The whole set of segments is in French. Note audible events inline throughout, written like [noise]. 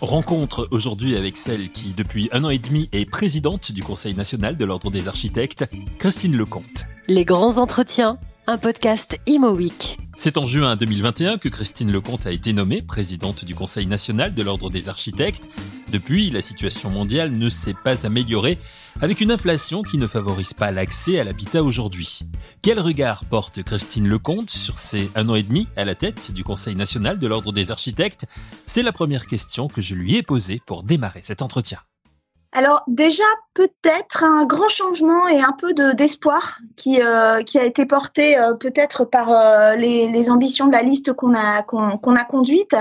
Rencontre aujourd'hui avec celle qui, depuis un an et demi, est présidente du Conseil national de l'Ordre des architectes, Christine Lecomte. Les grands entretiens, un podcast Imo Week. C'est en juin 2021 que Christine Lecomte a été nommée présidente du Conseil national de l'Ordre des architectes. Depuis, la situation mondiale ne s'est pas améliorée, avec une inflation qui ne favorise pas l'accès à l'habitat aujourd'hui. Quel regard porte Christine Lecomte sur ces un an et demi à la tête du Conseil national de l'Ordre des architectes? C'est la première question que je lui ai posée pour démarrer cet entretien. Alors déjà peut-être un grand changement et un peu de d'espoir qui euh, qui a été porté euh, peut-être par euh, les, les, ambitions de la liste qu'on a qu'on a conduite,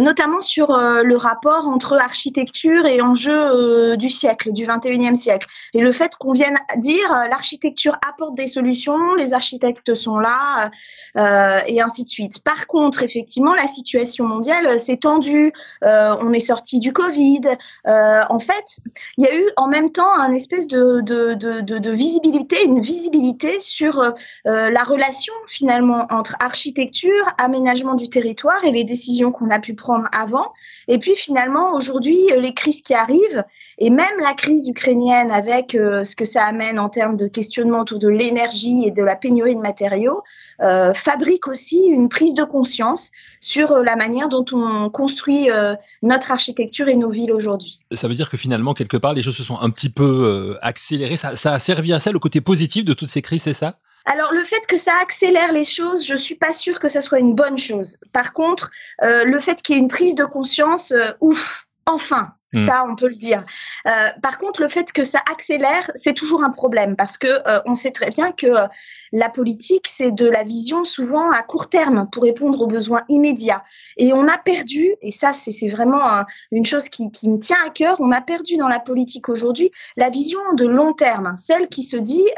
notamment sur le rapport entre architecture et enjeux du siècle, du 21e siècle, et le fait qu'on vienne dire l'architecture apporte des solutions, les architectes sont là et ainsi de suite. Par contre, effectivement, la situation mondiale s'est tendue, on est sorti du Covid, en fait il y a eu en même temps un espèce de, visibilité, une visibilité sur euh, la relation finalement entre architecture, aménagement du territoire et les décisions qu'on a pu prendre avant. Et puis finalement, aujourd'hui, euh, les crises qui arrivent, et même la crise ukrainienne avec euh, ce que ça amène en termes de questionnement autour de l'énergie et de la pénurie de matériaux, euh, fabrique aussi une prise de conscience sur la manière dont on construit notre architecture et nos villes aujourd'hui. Ça veut dire que finalement, quelque part, les choses se sont un petit peu euh, accélérées. Ça, ça, a servi à ça, le côté positif de toutes ces crises, c'est ça? Alors le fait que ça accélère les choses, je suis pas sûre que ça soit une bonne chose. Par contre, euh, le fait qu'il y ait une prise de conscience, euh, ouf, enfin, Mm. Ça, on peut le dire. Euh, par contre, le fait que ça accélère, c'est toujours un problème parce que euh, on sait très bien que euh, la politique, c'est de la vision souvent à court terme pour répondre aux besoins immédiats. Et on a perdu, et ça, c'est vraiment une chose qui, me tient à cœur, on a perdu dans la politique aujourd'hui la vision de long terme, celle qui se dit,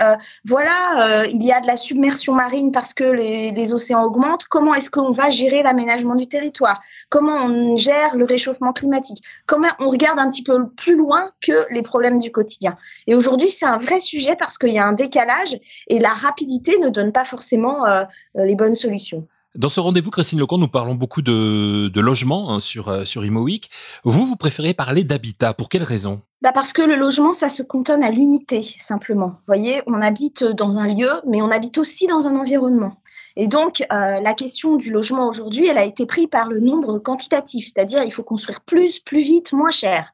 voilà, il y a de la submersion marine parce que les, les océans augmentent, comment est-ce qu'on va gérer l'aménagement du territoire? Comment on gère le réchauffement climatique? Comment on regarde un petit peu plus loin que les problèmes du quotidien. Et aujourd'hui, c'est un vrai sujet parce qu'il y a un décalage et la rapidité ne donne pas forcément euh, euh, les bonnes solutions. Dans ce rendez-vous, Christine Lecomte, nous parlons beaucoup de, de logement hein, sur, euh, sur ImoWeek. Vous, vous préférez parler d'habitat. Pour quelle raison? Bah Parce que le logement, ça se cantonne à l'unité, simplement. Vous voyez, on habite dans un lieu, mais on habite aussi dans un environnement. Et donc, euh, la question du logement aujourd'hui, elle a été prise par le nombre quantitatif, c'est-à-dire il faut construire plus, plus vite, moins cher.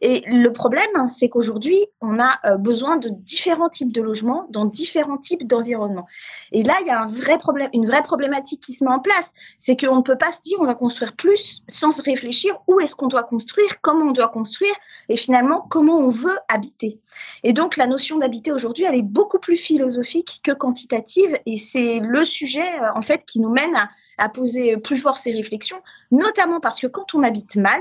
Et le problème, hein, c'est qu'aujourd'hui, on a euh, besoin de différents types de logements dans différents types d'environnements. Et là, il y a un vrai problème, une vraie problématique qui se met en place. C'est qu'on ne peut pas se dire on va construire plus sans se réfléchir où est-ce qu'on doit construire, comment on doit construire et finalement comment on veut habiter. Et donc, la notion d'habiter aujourd'hui, elle est beaucoup plus philosophique que quantitative et c'est le sujet, euh, en fait, qui nous mène à, à poser plus fort ces réflexions, notamment parce que quand on habite mal,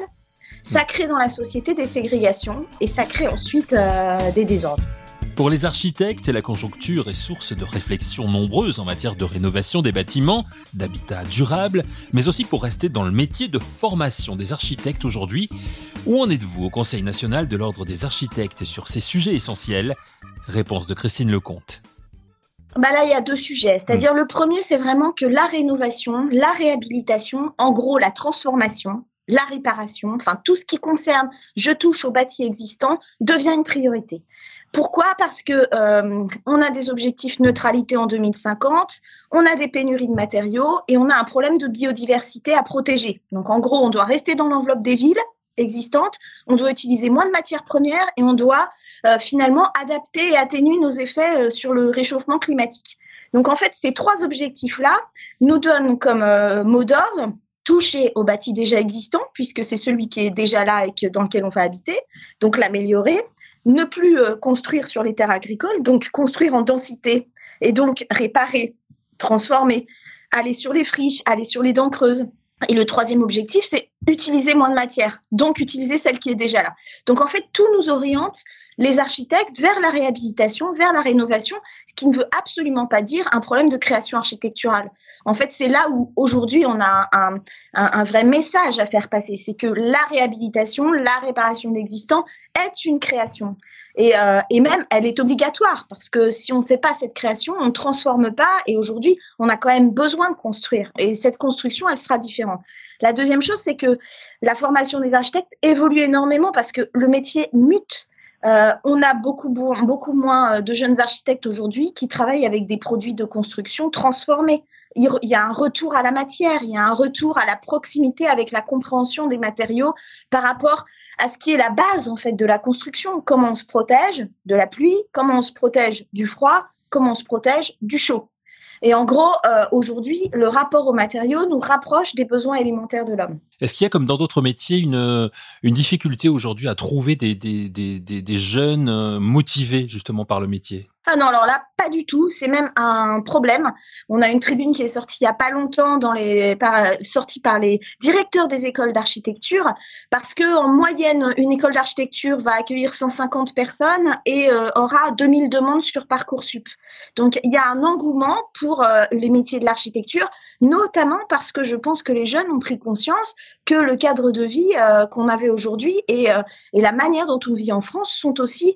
ça crée dans la société des ségrégations et ça crée ensuite euh, des désordres. Pour les architectes, la conjoncture est source de réflexions nombreuses en matière de rénovation des bâtiments, d'habitat durable, mais aussi pour rester dans le métier de formation des architectes aujourd'hui. Où en êtes-vous au Conseil national de l'Ordre des architectes sur ces sujets essentiels? Réponse de Christine Lecomte. Bah là, il y a deux sujets. C'est-à-dire, hmm. le premier, c'est vraiment que la rénovation, la réhabilitation, en gros, la transformation, la réparation, enfin tout ce qui concerne je touche au bâti existant devient une priorité. Pourquoi? Parce que euh, on a des objectifs neutralité en 2050, on a des pénuries de matériaux et on a un problème de biodiversité à protéger. Donc en gros, on doit rester dans l'enveloppe des villes existantes, on doit utiliser moins de matières premières et on doit euh, finalement adapter et atténuer nos effets euh, sur le réchauffement climatique. Donc en fait, ces trois objectifs-là nous donnent comme mot d'ordre toucher au bâti déjà existant, puisque c'est celui qui est déjà là et dans lequel on va habiter, donc l'améliorer, ne plus euh, construire sur les terres agricoles, donc construire en densité, et donc réparer, transformer, aller sur les friches, aller sur les dents creuses. Et le troisième objectif, c'est utiliser moins de matière, donc utiliser celle qui est déjà là. Donc en fait, tout nous oriente les architectes vers la réhabilitation, vers la rénovation, ce qui ne veut absolument pas dire un problème de création architecturale. En fait, c'est là où aujourd'hui on a un, un, vrai message à faire passer, c'est que la réhabilitation, la réparation de l'existant est une création. Et, euh, et, même, elle est obligatoire parce que si on ne fait pas cette création, on ne transforme pas. Et aujourd'hui, on a quand même besoin de construire. Et cette construction, elle sera différente. La deuxième chose, c'est que la formation des architectes évolue énormément parce que le métier mute. Euh, on a beaucoup, moins euh, de jeunes architectes aujourd'hui qui travaillent avec des produits de construction transformés. Il, y a un retour à la matière, il y a un retour à la proximité avec la compréhension des matériaux par rapport à ce qui est la base en fait de la construction. Comment on se protège de la pluie, comment on se protège du froid, comment on se protège du chaud. Et en gros, euh, aujourd'hui, le rapport aux matériaux nous rapproche des besoins élémentaires de l'homme. Est-ce qu'il y a, comme dans d'autres métiers, une, difficulté aujourd'hui à trouver des, des, jeunes euh, motivés justement par le métier? Ah non, alors là, pas du tout. C'est même un problème. On a une tribune qui est sortie il n'y a pas longtemps, dans par, sortie par les directeurs des écoles d'architecture, parce que en moyenne, une école d'architecture va accueillir 150 personnes et euh, aura 2000 demandes sur Parcoursup. Donc, il y a un engouement pour euh, les métiers de l'architecture, notamment parce que je pense que les jeunes ont pris conscience que le cadre de vie euh, qu'on avait aujourd'hui et, la manière dont on vit en France sont aussi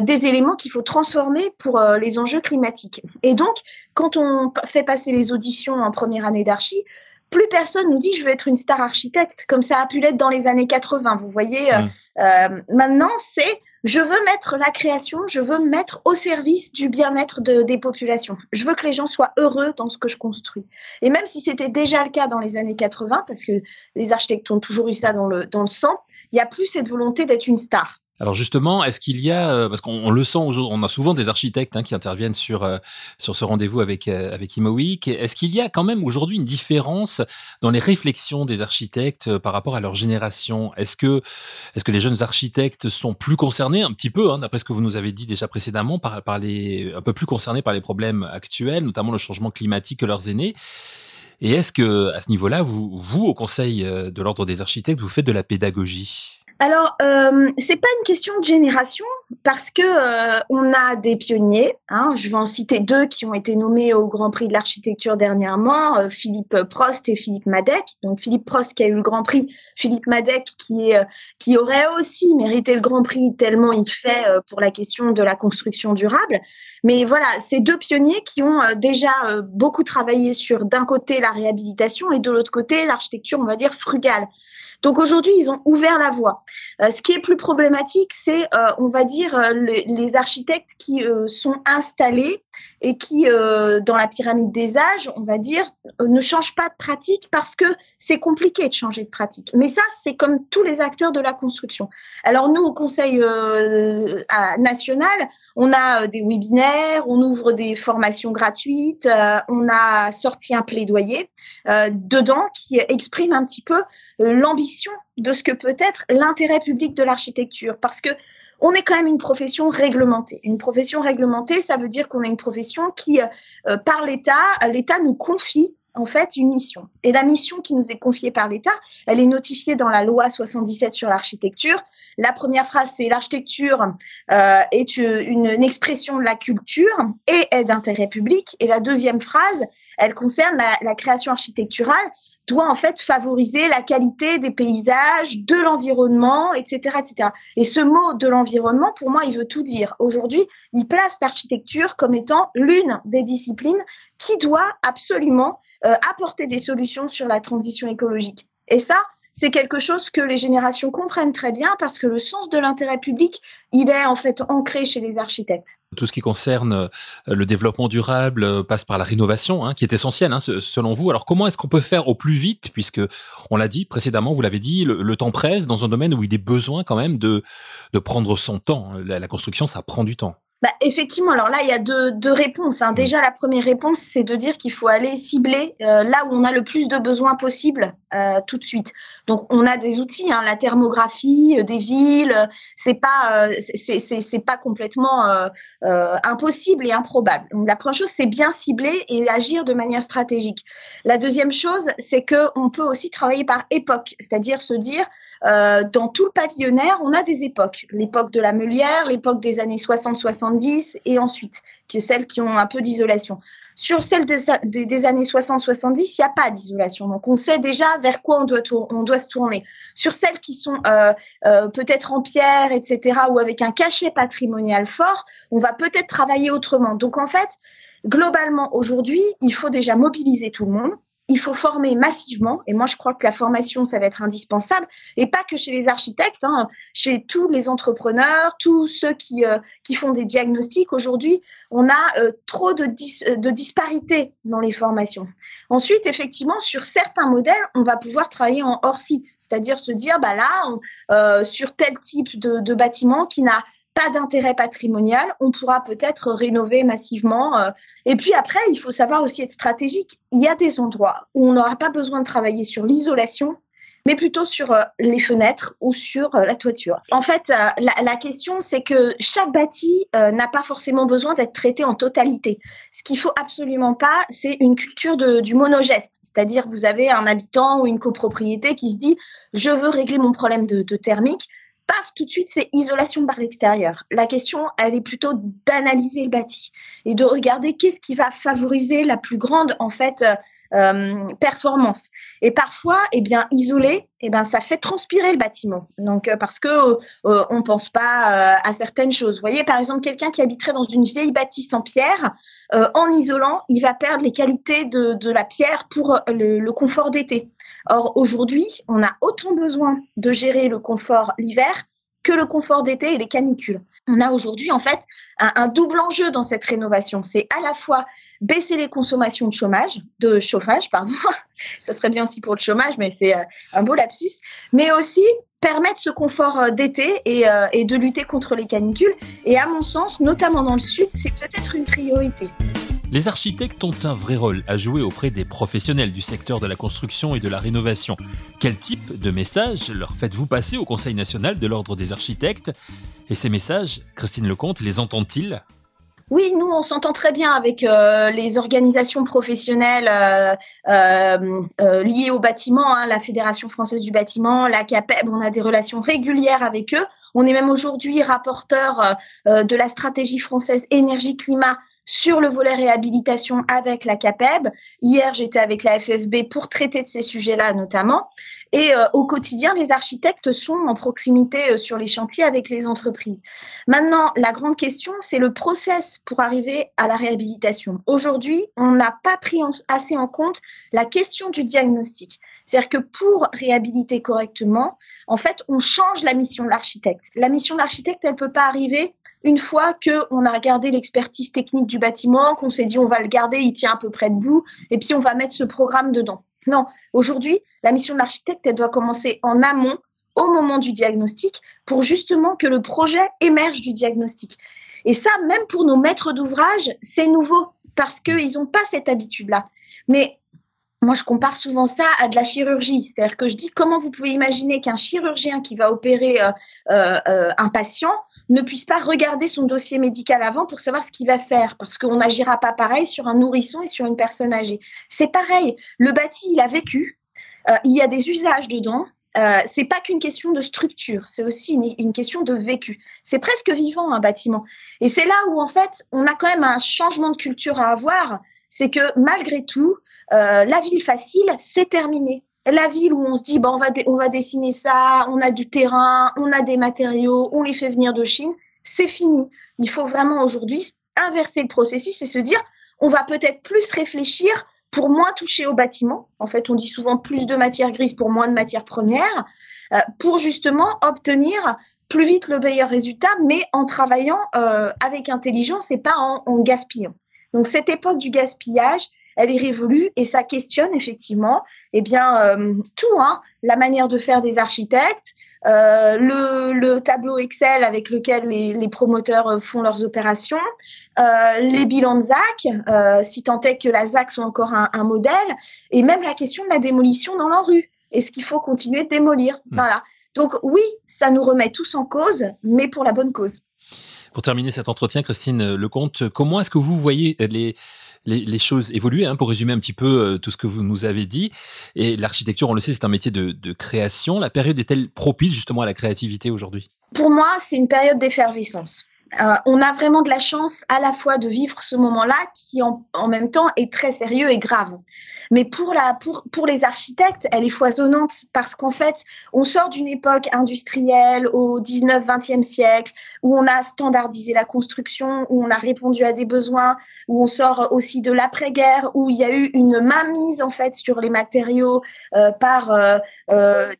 des éléments qu'il faut transformer pour euh, les enjeux climatiques. Et donc, quand on fait passer les auditions en première année d'archi, plus personne nous dit je veux être une star architecte, comme ça a pu l'être dans les années 80. Vous voyez, euh, euh, maintenant, c'est je veux mettre la création, je veux mettre au service du bien-être des populations. Je veux que les gens soient heureux dans ce que je construis. Et même si c'était déjà le cas dans les années 80, parce que les architectes ont toujours eu ça dans le, dans le sang, il n'y a plus cette volonté d'être une star. Alors justement, est-ce qu'il y a, euh, parce qu'on le sent, on a souvent des architectes hein, qui interviennent sur euh, sur ce rendez-vous avec euh, avec ImoWeek. Est-ce qu'il y a quand même aujourd'hui une différence dans les réflexions des architectes par rapport à leur génération? Est-ce que est-ce que les jeunes architectes sont plus concernés? Un petit peu, hein, d'après ce que vous nous avez dit déjà précédemment, par par les un peu plus concernés par les problèmes actuels, notamment le changement climatique que leurs aînés. Et est-ce que à ce niveau-là, vous vous au Conseil de l'ordre des architectes, vous faites de la pédagogie? Alors, euh, c'est pas une question de génération parce que euh, on a des pionniers. Hein, je vais en citer deux qui ont été nommés au Grand Prix de l'architecture dernièrement, euh, Philippe Prost et Philippe Madec. Donc Philippe Prost qui a eu le Grand Prix, Philippe Madec qui est qui aurait aussi mérité le Grand Prix tellement il fait pour la question de la construction durable. Mais voilà, ces deux pionniers qui ont déjà beaucoup travaillé sur d'un côté la réhabilitation et de l'autre côté l'architecture, on va dire frugale. Donc aujourd'hui, ils ont ouvert la voie. Euh, ce qui est plus problématique, c'est, euh, on va dire, euh, les architectes qui sont installés et qui, dans la pyramide des âges, on va dire, ne changent pas de pratique parce que c'est compliqué de changer de pratique. Mais ça, c'est comme tous les acteurs de la construction. Alors nous, au Conseil national, on a des webinaires, on ouvre des formations gratuites, on a sorti un plaidoyer dedans qui exprime un petit peu l'ambition de ce que peut être l'intérêt public de l'architecture. Parce que on est quand même une profession réglementée. Une profession réglementée, ça veut dire qu'on est une profession qui, euh, par l'État, l'État nous confie en fait une mission. Et la mission qui nous est confiée par l'État, elle est notifiée dans la loi 77 sur l'architecture. La première phrase, c'est l'architecture euh, est une, expression de la culture et est d'intérêt public. Et la deuxième phrase, elle concerne la création architecturale doit en fait favoriser la qualité des paysages, de l'environnement, etc., etc. Et ce mot de l'environnement, pour moi, il veut tout dire. Aujourd'hui, il place l'architecture comme étant l'une des disciplines qui doit absolument euh, apporter des solutions sur la transition écologique. Et ça, c'est quelque chose que les générations comprennent très bien parce que le sens de l'intérêt public, il est en fait ancré chez les architectes. Tout ce qui concerne euh, le développement durable euh, passe par la rénovation, hein, qui est essentielle hein, selon vous. Alors comment est-ce qu'on peut faire au plus vite, puisque on l'a dit précédemment, vous l'avez dit, le, temps presse dans un domaine où il est besoin quand même de, prendre son temps. La construction, ça prend du temps. Bah, effectivement, alors là, il y a deux, deux réponses. Hein. Déjà, la première réponse, c'est de dire qu'il faut aller cibler euh, là où on a le plus de besoins possibles euh, tout de suite. Donc, on a des outils, hein, la thermographie euh, des villes, c'est pas, c'est pas complètement impossible et improbable. Donc, la première chose, c'est bien cibler et agir de manière stratégique. La deuxième chose, c'est que on peut aussi travailler par époque, c'est-à-dire se dire, dans tout le pavillonnaire, on a des époques. L'époque de la Meulière, l'époque des années 60-70 et ensuite, qui est celles qui ont un peu d'isolation. Sur celles des, années 60-70, il n'y a pas d'isolation. Donc, on sait déjà vers quoi on doit, se tourner. Sur celles qui sont euh, euh, peut-être en pierre, etc., ou avec un cachet patrimonial fort, on va peut-être travailler autrement. Donc, en fait, globalement, aujourd'hui, il faut déjà mobiliser tout le monde il faut former massivement, et moi je crois que la formation, ça va être indispensable, et pas que chez les architectes, hein, chez tous les entrepreneurs, tous ceux qui, euh, qui font des diagnostics. Aujourd'hui, on a euh, trop de, de disparités dans les formations. Ensuite, effectivement, sur certains modèles, on va pouvoir travailler en hors site, c'est-à-dire se dire, bah là, euh, sur tel type de bâtiment qui n'a pas d'intérêt patrimonial, on pourra peut-être rénover massivement. Euh. Et puis après, il faut savoir aussi être stratégique. Il y a des endroits où on n'aura pas besoin de travailler sur l'isolation, mais plutôt sur euh, les fenêtres ou sur euh, la toiture. En fait, la, question, c'est que chaque bâti n'a pas forcément besoin d'être traité en totalité. Ce qu'il faut absolument pas, c'est une culture du monogeste, c'est-à-dire vous avez un habitant ou une copropriété qui se dit je veux régler mon problème de thermique tout de suite, c'est isolation par l'extérieur. La question, elle est plutôt d'analyser le bâti et de regarder qu'est-ce qui va favoriser la plus grande, en fait, euh, euh, performance. Et parfois, eh bien, isoler, eh bien, ça fait transpirer le bâtiment. Donc, euh, parce que euh, on pense pas à certaines choses. Vous voyez, par exemple, quelqu'un qui habiterait dans une vieille bâtisse en pierre, en isolant, il va perdre les qualités de, de la pierre pour le, le confort d'été. Or, aujourd'hui, on a autant besoin de gérer le confort l'hiver que le confort d'été et les canicules on a aujourd'hui en fait un, double enjeu dans cette rénovation. C'est à la fois baisser les consommations de chômage, de chauffage, pardon. [laughs] Ça serait bien aussi pour le chômage, mais c'est euh, un beau lapsus. Mais aussi permettre ce confort euh, d'été euh, et de lutter contre les canicules. Et à mon sens, notamment dans le sud, c'est peut-être une priorité. Les architectes ont un vrai rôle à jouer auprès des professionnels du secteur de la construction et de la rénovation. Quel type de message leur faites-vous passer au Conseil national de l'ordre des architectes? Et ces messages, Christine Lecomte, les entend-il oui, nous, on s'entend très bien avec euh, les organisations professionnelles euh, euh, liées au bâtiment, hein, la Fédération française du bâtiment, la CAPEB. On a des relations régulières avec eux. On est même aujourd'hui rapporteur de la stratégie française énergie-climat sur le volet réhabilitation avec la CAPEB. Hier, j'étais avec la FFB pour traiter de ces sujets-là notamment. Et euh, au quotidien, les architectes sont en proximité euh, sur les chantiers avec les entreprises. Maintenant, la grande question, c'est le process pour arriver à la réhabilitation. Aujourd'hui, on n'a pas pris assez en compte la question du diagnostic. C'est-à-dire que pour réhabiliter correctement, en fait, on change la mission de l'architecte. La mission de l'architecte, elle ne peut pas arriver une fois qu'on a regardé l'expertise technique du bâtiment, qu'on s'est dit on va le garder, il tient à peu près debout, et puis on va mettre ce programme dedans. Non, aujourd'hui, la mission de l'architecte, elle doit commencer en amont, au moment du diagnostic, pour justement que le projet émerge du diagnostic. Et ça, même pour nos maîtres d'ouvrage, c'est nouveau, parce qu'ils n'ont pas cette habitude-là. Mais moi, je compare souvent ça à de la chirurgie. C'est-à-dire que je dis comment vous pouvez imaginer qu'un chirurgien qui va opérer euh, euh, euh, un patient ne puisse pas regarder son dossier médical avant pour savoir ce qu'il va faire, parce qu'on n'agira pas pareil sur un nourrisson et sur une personne âgée. C'est pareil, le bâti, il a vécu, euh, il y a des usages dedans. Euh, c'est pas qu'une question de structure, c'est aussi une, question de vécu. C'est presque vivant un bâtiment. Et c'est là où en fait on a quand même un changement de culture à avoir. C'est que malgré tout, euh, la ville facile, c'est terminé la ville où on se dit bah, on, va on va dessiner ça, on a du terrain, on a des matériaux, on les fait venir de Chine, c'est fini. Il faut vraiment aujourd'hui inverser le processus et se dire on va peut-être plus réfléchir pour moins toucher au bâtiment. En fait, on dit souvent plus de matière grise pour moins de matières premières, euh, pour justement obtenir plus vite le meilleur résultat, mais en travaillant euh, avec intelligence et pas en gaspillant. Donc cette époque du gaspillage, elle est révolue et ça questionne effectivement, eh bien, euh, tout, hein, la manière de faire des architectes, euh, le, le, tableau Excel avec lequel les, les promoteurs euh, font leurs opérations, euh, les bilans de ZAC, si tant est que la ZAC soit encore un, un, modèle, et même la question de la démolition dans la rue. Est-ce qu'il faut continuer de démolir? Mmh. Voilà. Donc oui, ça nous remet tous en cause, mais pour la bonne cause. Pour terminer cet entretien, Christine Lecomte, comment est-ce que vous voyez les, les, choses évoluer hein, Pour résumer un petit peu euh, tout ce que vous nous avez dit, et l'architecture, on le sait, c'est un métier de création. La période est-elle propice justement à la créativité aujourd'hui? Pour moi, c'est une période d'effervescence. Euh, on a vraiment de la chance à la fois de vivre ce moment-là qui en, même temps est très sérieux et grave. Mais pour, la, pour, pour les architectes, elle est foisonnante parce qu'en fait, on sort d'une époque industrielle au 19-20e siècle où on a standardisé la construction, où on a répondu à des besoins, où on sort aussi de l'après-guerre, où il y a eu une mainmise en fait sur les matériaux euh, par euh,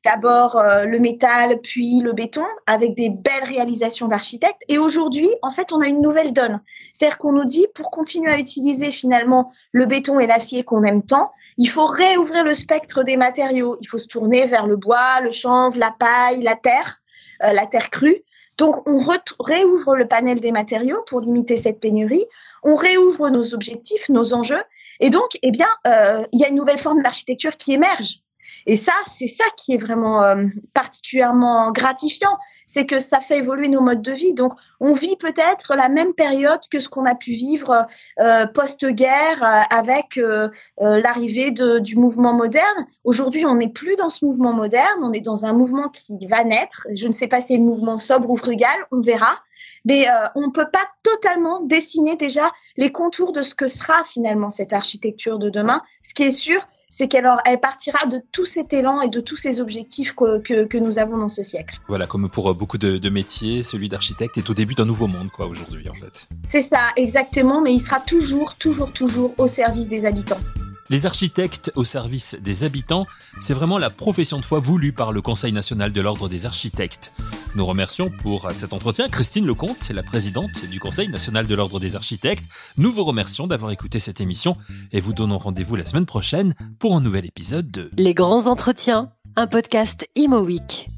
d'abord le métal, puis le béton, avec des belles réalisations d'architectes. Et aujourd'hui, en fait, on a une nouvelle donne. C'est-à-dire qu'on nous dit, pour continuer à utiliser finalement le béton et l'acier qu'on aime tant, il faut réouvrir le spectre des matériaux. Il faut se tourner vers le bois, le chanvre, la paille, la terre, euh, la terre crue. Donc, on réouvre le panel des matériaux pour limiter cette pénurie. On réouvre nos objectifs, nos enjeux. Et donc, eh bien, euh, il y a une nouvelle forme d'architecture qui émerge. Et ça, c'est ça qui est vraiment euh, particulièrement gratifiant c'est que ça fait évoluer nos modes de vie. Donc, on vit peut-être la même période que ce qu'on a pu vivre euh, post-guerre euh, avec euh, l'arrivée du mouvement moderne. Aujourd'hui, on n'est plus dans ce mouvement moderne, on est dans un mouvement qui va naître. Je ne sais pas si c'est le mouvement sobre ou frugal, on verra. Mais on ne peut pas totalement dessiner déjà les contours de ce que sera finalement cette architecture de demain. Ce qui est sûr, c'est qu'elle elle partira de tout cet élan et de tous ces objectifs que, que, que nous avons dans ce siècle. Voilà, comme pour euh, beaucoup de, de métiers, celui d'architecte est au début d'un nouveau monde, quoi, aujourd'hui, en fait. C'est ça, exactement, mais il sera toujours, toujours, toujours au service des habitants. Les architectes au service des habitants, c'est vraiment la profession de foi voulue par le Conseil national de l'ordre des architectes. Nous remercions pour cet entretien Christine Lecomte, la présidente du Conseil national de l'ordre des architectes. Nous vous remercions d'avoir écouté cette émission et vous donnons rendez-vous la semaine prochaine pour un nouvel épisode de Les grands entretiens, un podcast Imo Week.